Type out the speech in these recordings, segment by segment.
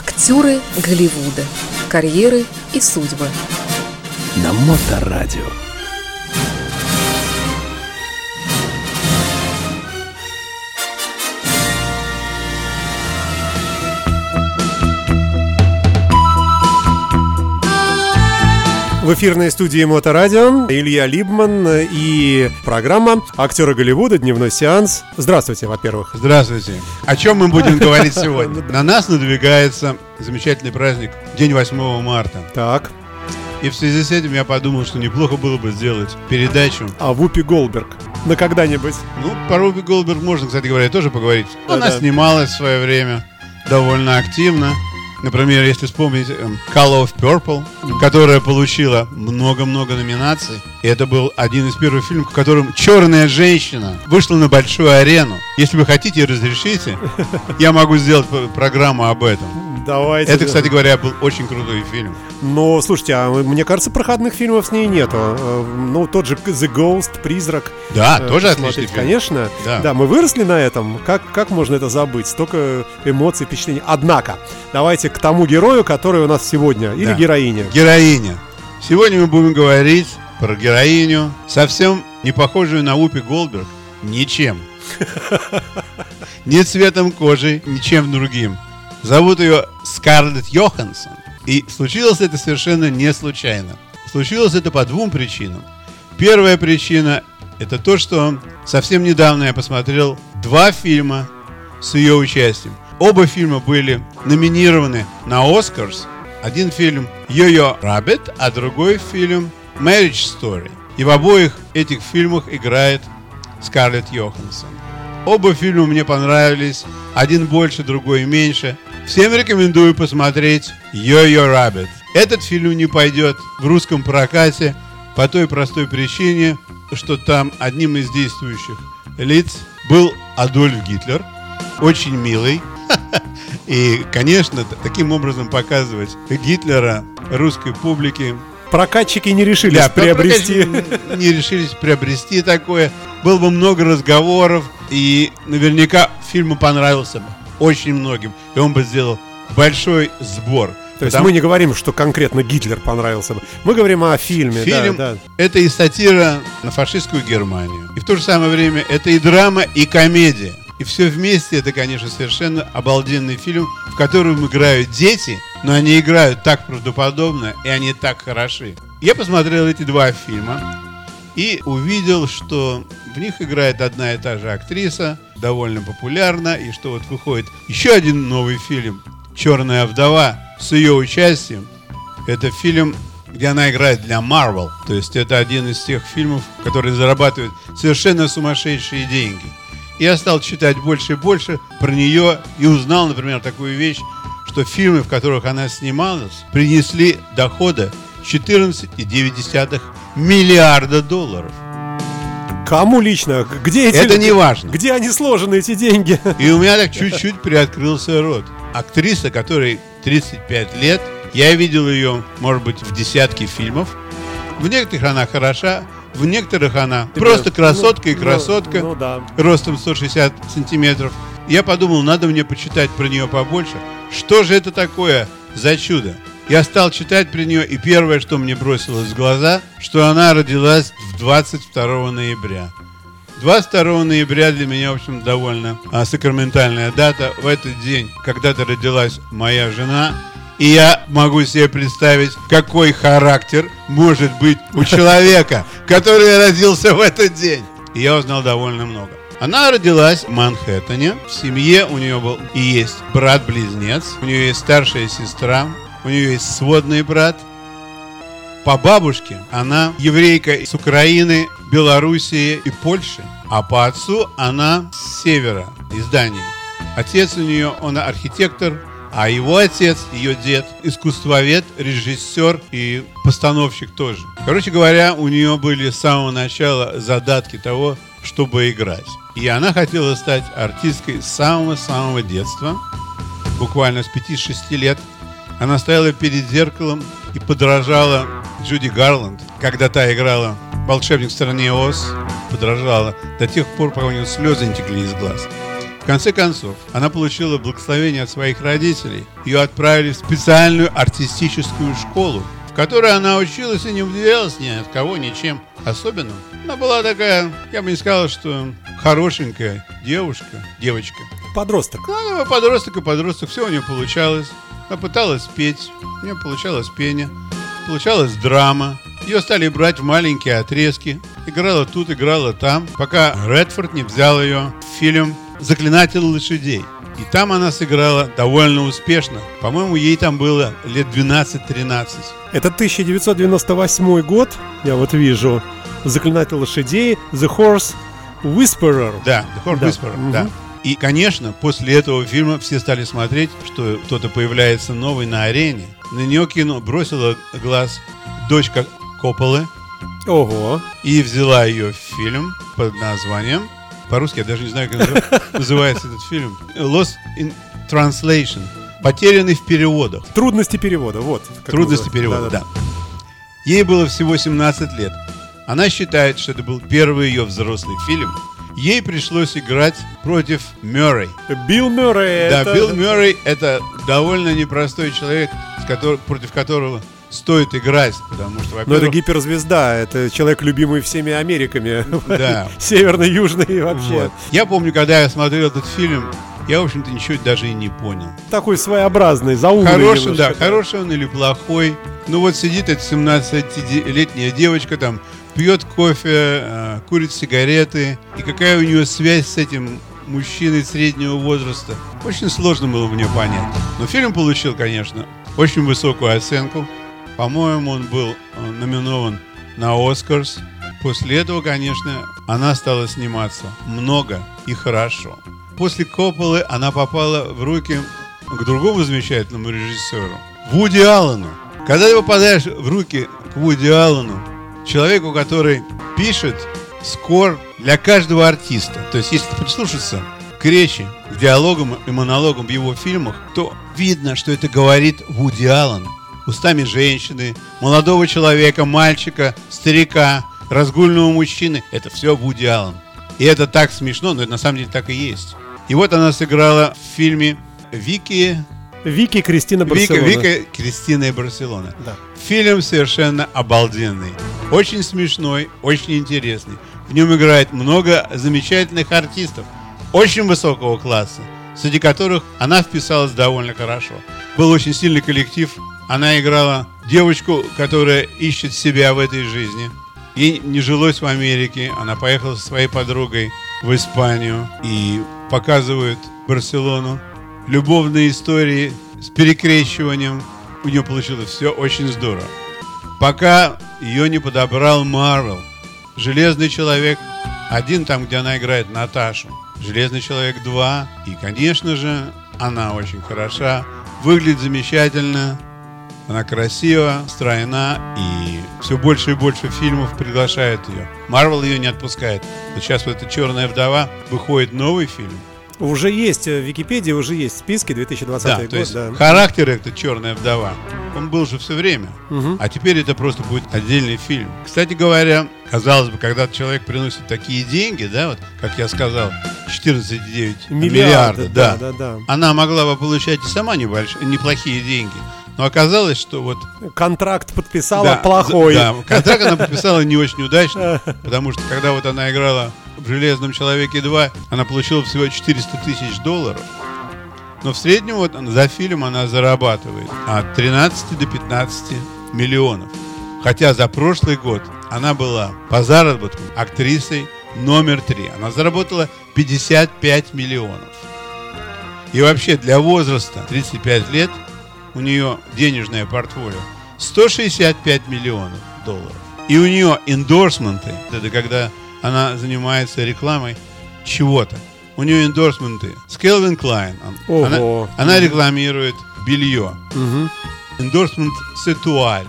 Актеры Голливуда. Карьеры и судьбы. На Моторадио. В эфирной студии Моторадио Илья Либман и программа «Актеры Голливуда. Дневной сеанс». Здравствуйте, во-первых. Здравствуйте. О чем мы будем говорить сегодня? На нас надвигается замечательный праздник, день 8 марта. Так, И в связи с этим я подумал, что неплохо было бы сделать передачу. а Вупи Голберг? На когда-нибудь? Ну, по Руби Голдберг можно, кстати говоря, тоже поговорить. Она Да-да. снималась в свое время довольно активно. Например, если вспомнить эм, Color of Purple, которая получила много-много номинаций. И это был один из первых фильмов, в котором черная женщина вышла на большую арену. Если вы хотите и разрешите, я могу сделать программу об этом. Давайте. Это, кстати говоря, был очень крутой фильм. Но, слушайте, а мне кажется, проходных фильмов с ней нету. Э, Ну, тот же The Ghost, Призрак. Да, Э, тоже отличный фильм. Конечно. Да. мы выросли на этом. Как, как можно это забыть? Столько эмоций, впечатлений. Однако, давайте к тому герою, который у нас сегодня. Или Да. героине. Героиня. Сегодня мы будем говорить про героиню, совсем не похожую на Упи Голдберг, ничем. Ни цветом кожи, ничем другим. Зовут ее Скарлетт Йоханссон. И случилось это совершенно не случайно. Случилось это по двум причинам. Первая причина – это то, что совсем недавно я посмотрел два фильма с ее участием. Оба фильма были номинированы на Оскарс. Один фильм «Йо-Йо Раббит», а другой фильм «Marriage Story». И в обоих этих фильмах играет Скарлетт Йоханссон. Оба фильма мне понравились, один больше, другой меньше. Всем рекомендую посмотреть «Йо-Йо Раббит». Этот фильм не пойдет в русском прокате по той простой причине, что там одним из действующих лиц был Адольф Гитлер, очень милый. И, конечно, таким образом показывать Гитлера русской публике Прокатчики не решились да, приобрести. не решились приобрести такое. Было бы много разговоров, и наверняка фильму понравился бы очень многим, и он бы сделал большой сбор. То есть Потому- мы не говорим, что конкретно Гитлер понравился бы. Мы говорим о фильме. да, Фильм да. это и сатира на фашистскую Германию. И в то же самое время это и драма, и комедия. И все вместе это, конечно, совершенно обалденный фильм, в котором играют дети, но они играют так правдоподобно, и они так хороши. Я посмотрел эти два фильма и увидел, что в них играет одна и та же актриса, довольно популярна, и что вот выходит еще один новый фильм «Черная вдова» с ее участием. Это фильм, где она играет для Marvel. То есть это один из тех фильмов, которые зарабатывают совершенно сумасшедшие деньги. Я стал читать больше и больше про нее и узнал, например, такую вещь, что фильмы, в которых она снималась, принесли дохода 14,9 миллиарда долларов. Кому лично? Где эти Это не важно. Где они сложены, эти деньги? И у меня так чуть-чуть приоткрылся рот. Актриса, которой 35 лет, я видел ее, может быть, в десятке фильмов. В некоторых она хороша, в некоторых она просто красотка и Ну, красотка, Ну, ну да. ростом 160 сантиметров. Я подумал, надо мне почитать про нее побольше. Что же это такое за чудо? Я стал читать про нее, и первое, что мне бросилось в глаза, что она родилась в 22 ноября. 22 ноября для меня, в общем, довольно а, сакраментальная дата. В этот день когда-то родилась моя жена, и я могу себе представить, какой характер может быть у человека, который родился в этот день. И я узнал довольно много. Она родилась в Манхэттене. В семье у нее был и есть брат-близнец. У нее есть старшая сестра. У нее есть сводный брат. По бабушке она еврейка с Украины, Белоруссии и Польши. А по отцу она с севера, из Дании. Отец у нее, он архитектор, а его отец, ее дед, искусствовед, режиссер и постановщик тоже. Короче говоря, у нее были с самого начала задатки того, чтобы играть. И она хотела стать артисткой с самого-самого детства, буквально с 5-6 лет. Она стояла перед зеркалом и подражала Джуди Гарланд, когда та играла «Волшебник в стране Оз», подражала до тех пор, пока у нее слезы не текли из глаз. В конце концов, она получила благословение от своих родителей. Ее отправили в специальную артистическую школу, в которой она училась и не удивлялась ни от кого, ничем особенным. Она была такая, я бы не сказал, что хорошенькая девушка, девочка. Подросток. Ну, она была подросток и подросток, все у нее получалось. Она пыталась петь, у нее получалось пение, получалась драма. Ее стали брать в маленькие отрезки. Играла тут, играла там, пока Редфорд не взял ее в фильм «Заклинатель лошадей». И там она сыграла довольно успешно. По-моему, ей там было лет 12-13. Это 1998 год, я вот вижу. Заклинатель лошадей, The Horse Whisperer. Да, The Horse Да. Whisperer, Мгм. да. И, конечно, после этого фильма все стали смотреть, что кто-то появляется новый на арене. На нее кино бросила глаз дочка Копполы Ого. и взяла ее в фильм под названием, по-русски я даже не знаю, как назыв- называется этот фильм, Lost in Translation, потерянный в переводах. Трудности перевода, вот. Трудности называется. перевода, Да-да-да. да. Ей было всего 17 лет. Она считает, что это был первый ее взрослый фильм. Ей пришлось играть против Мюррей. Билл Мюррей. Да, это- Билл Мюррей это довольно непростой человек, с котор- против которого стоит играть, потому что, Ну, это во-первых, гиперзвезда, это человек, любимый всеми Америками. Да. Северной, южной и вообще. вот. Я помню, когда я смотрел этот фильм, я, в общем-то, ничего даже и не понял. Такой своеобразный, заумный Хороший, да, хороший он или плохой. Ну вот сидит эта 17-летняя девочка там, пьет кофе, э, курит сигареты. И какая у нее связь с этим мужчиной среднего возраста? Очень сложно было мне понять. Но фильм получил, конечно, очень высокую оценку. По-моему, он был э, номинован на Оскарс. После этого, конечно, она стала сниматься много и хорошо. После Копполы она попала в руки к другому замечательному режиссеру, Вуди Аллену. Когда ты попадаешь в руки к Вуди Аллену, человеку, который пишет скор для каждого артиста, то есть если прислушаться к речи, к диалогам и монологам в его фильмах, то видно, что это говорит Вуди Аллен устами женщины, молодого человека, мальчика, старика, разгульного мужчины. Это все Вуди Аллен. И это так смешно, но это на самом деле так и есть. И вот она сыграла в фильме Вики, Вики Кристина Вика, Барселона. Вика, Кристина и Барселона. Да. Фильм совершенно обалденный. Очень смешной, очень интересный. В нем играет много замечательных артистов, очень высокого класса, среди которых она вписалась довольно хорошо. Был очень сильный коллектив. Она играла девочку, которая ищет себя в этой жизни. Ей не жилось в Америке. Она поехала со своей подругой в Испанию и показывают Барселону. Любовные истории с перекрещиванием. У нее получилось все очень здорово. Пока ее не подобрал Марвел. Железный человек один там, где она играет Наташу. Железный человек 2. И, конечно же, она очень хороша. Выглядит замечательно. Она красива, стройна, и все больше и больше фильмов приглашают ее. Марвел ее не отпускает. Вот сейчас вот эта «Черная вдова» выходит новый фильм. Уже есть э, в Википедии, уже есть в списке 2020 Да, год. то есть да. характер это «Черная вдова». Он был же все время. Мгм. А теперь это просто будет отдельный фильм. Кстати говоря, казалось бы, когда человек приносит такие деньги, да, вот, как я сказал, 14,9 миллиарда, да, да, да. она могла бы получать и сама небольшие, неплохие деньги. Но оказалось, что вот... Контракт подписала да, плохой. Да, контракт она подписала не очень удачно, потому что когда вот она играла в «Железном человеке 2», она получила всего 400 тысяч долларов. Но в среднем вот за фильм она зарабатывает от 13 до 15 миллионов. Хотя за прошлый год она была по заработку актрисой номер три. Она заработала 55 миллионов. И вообще для возраста 35 лет у нее денежное портфолио 165 миллионов долларов. И у нее endorsement ы, это когда она занимается рекламой чего-то. У нее endorsement ы с Calvin Klein. Ого. Она, она рекламирует белье. Мгм. Endorsement Сетуаль.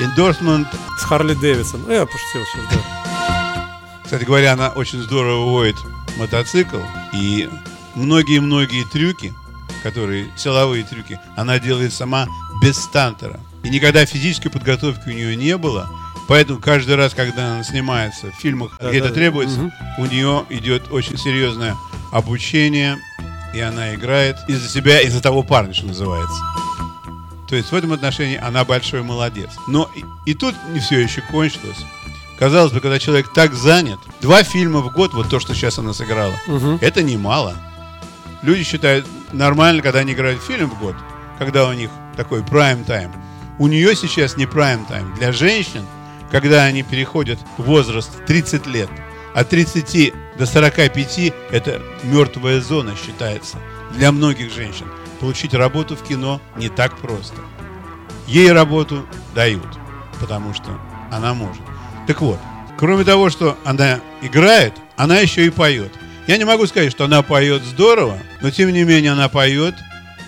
Endorsement, С Харли Дэвидсон. Ну, Я пошутил сейчас, да. кстати говоря, она очень здорово водит мотоцикл. И многие-многие трюки, которые, силовые трюки, она делает сама без стантера. И никогда физической подготовки у нее не было. Поэтому каждый раз, когда она снимается в фильмах, Да, где да, это требуется, мгм. у нее идет очень серьезная обучение, и она играет из-за себя, из-за того парня, что называется. То есть в этом отношении она большой молодец. Но и, и тут не все еще кончилось. Казалось бы, когда человек так занят, два фильма в год, вот то, что сейчас она сыграла, Мгм. это немало. Люди считают нормально, когда они играют фильм в год, когда у них такой прайм-тайм. У нее сейчас не прайм-тайм. Для женщин, когда они переходят в возраст 30 лет, от 30 до 45 это мертвая зона считается для многих женщин. Получить работу в кино не так просто. Ей работу дают, потому что она может. Так вот, кроме того, что она играет, она еще и поет. Я не могу сказать, что она поет здорово, но тем не менее она поет.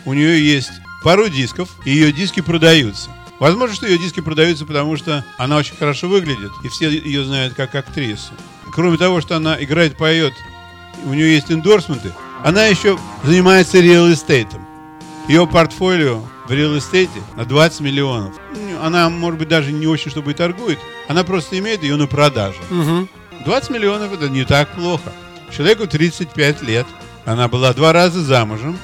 У нее есть пару дисков, и ее диски продаются. Возможно, что ее диски продаются, потому что она очень хорошо выглядит, и все ее знают как актрису. Кроме того, что она играет, поет, у нее есть эндорсменты, она еще занимается реал-эстейтом. Ее портфолио в реал-эстейте на 20 миллионов. Ну, Она, может быть, даже не очень чтобы и торгует. Она просто имеет ее на продажу. Мгм. 20 миллионов это не так плохо. Человеку 35 лет. Она была два раза замужем.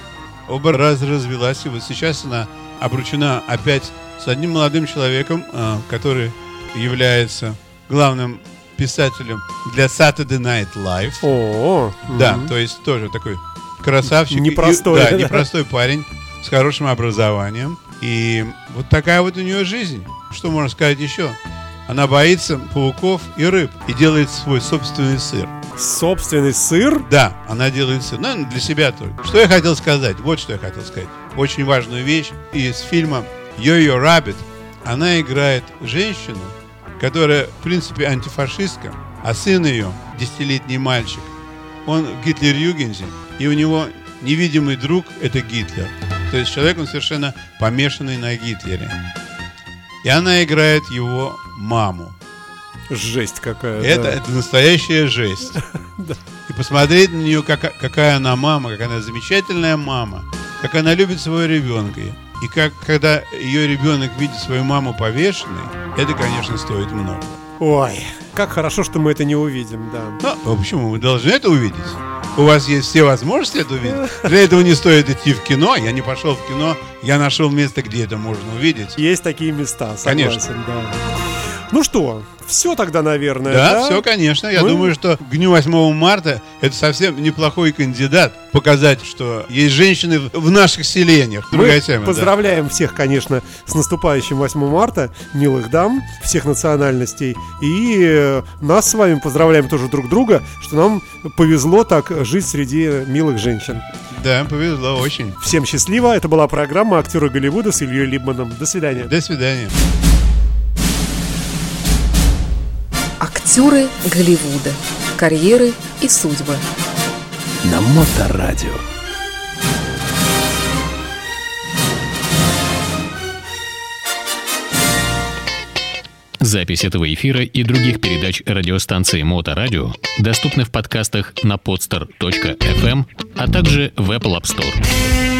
Оба раза развелась. И вот сейчас она обручена опять с одним молодым человеком, а, который является главным писателем для Saturday Night Live. О, Да, мгм. то есть тоже такой красавчик. Непростой, И- да, да. непростой парень с хорошим образованием. И вот такая вот у нее жизнь. Что можно сказать еще? Она боится пауков и рыб и делает свой собственный сыр. собственный сыр. Да, она делает сыр. Ну, для себя только. Что я хотел сказать? Вот что я хотел сказать. Очень важную вещь из фильма «Йо-Йо Раббит». Она играет женщину, которая, в принципе, антифашистка, а сын ее, десятилетний мальчик, он в Гитлер-Югензе, и у него невидимый друг – это Гитлер. То есть человек, он совершенно помешанный на Гитлере. И она играет его маму. Жесть какая. Это, да. это настоящая жесть. И посмотреть на нее, кака- какая она мама, как она замечательная мама, как она любит своего ребенка. И как, когда ее ребенок видит свою маму повешенной, это, конечно, стоит много. Ой, как хорошо, что мы это не увидим, да. Ну, а почему? Мы должны это увидеть. У вас есть все возможности это увидеть. Для этого не стоит идти в кино. Я не пошел в кино, я нашел место, где это можно увидеть. Есть такие места, согласен, Конечно. да. Ну что, все тогда, наверное, Да, да? все, конечно. Я Мы- думаю, что к дню 8 марта это совсем неплохой кандидат показать, что есть женщины в- наших селениях. Мы Другая тема, да. поздравляем всех, конечно, с наступающим 8 марта, милых дам всех национальностей. И э, нас с вами поздравляем тоже друг друга, что нам повезло так жить среди милых женщин. Да, повезло очень. Всем счастливо. Это была программа «Актеры Голливуда» с Ильей Либманом. До свидания. До свидания. Актеры Голливуда. Карьеры и судьбы. На Моторадио. Запись этого эфира и других передач радиостанции Моторадио доступны в подкастах на podster.fm, а также в Apple App Store.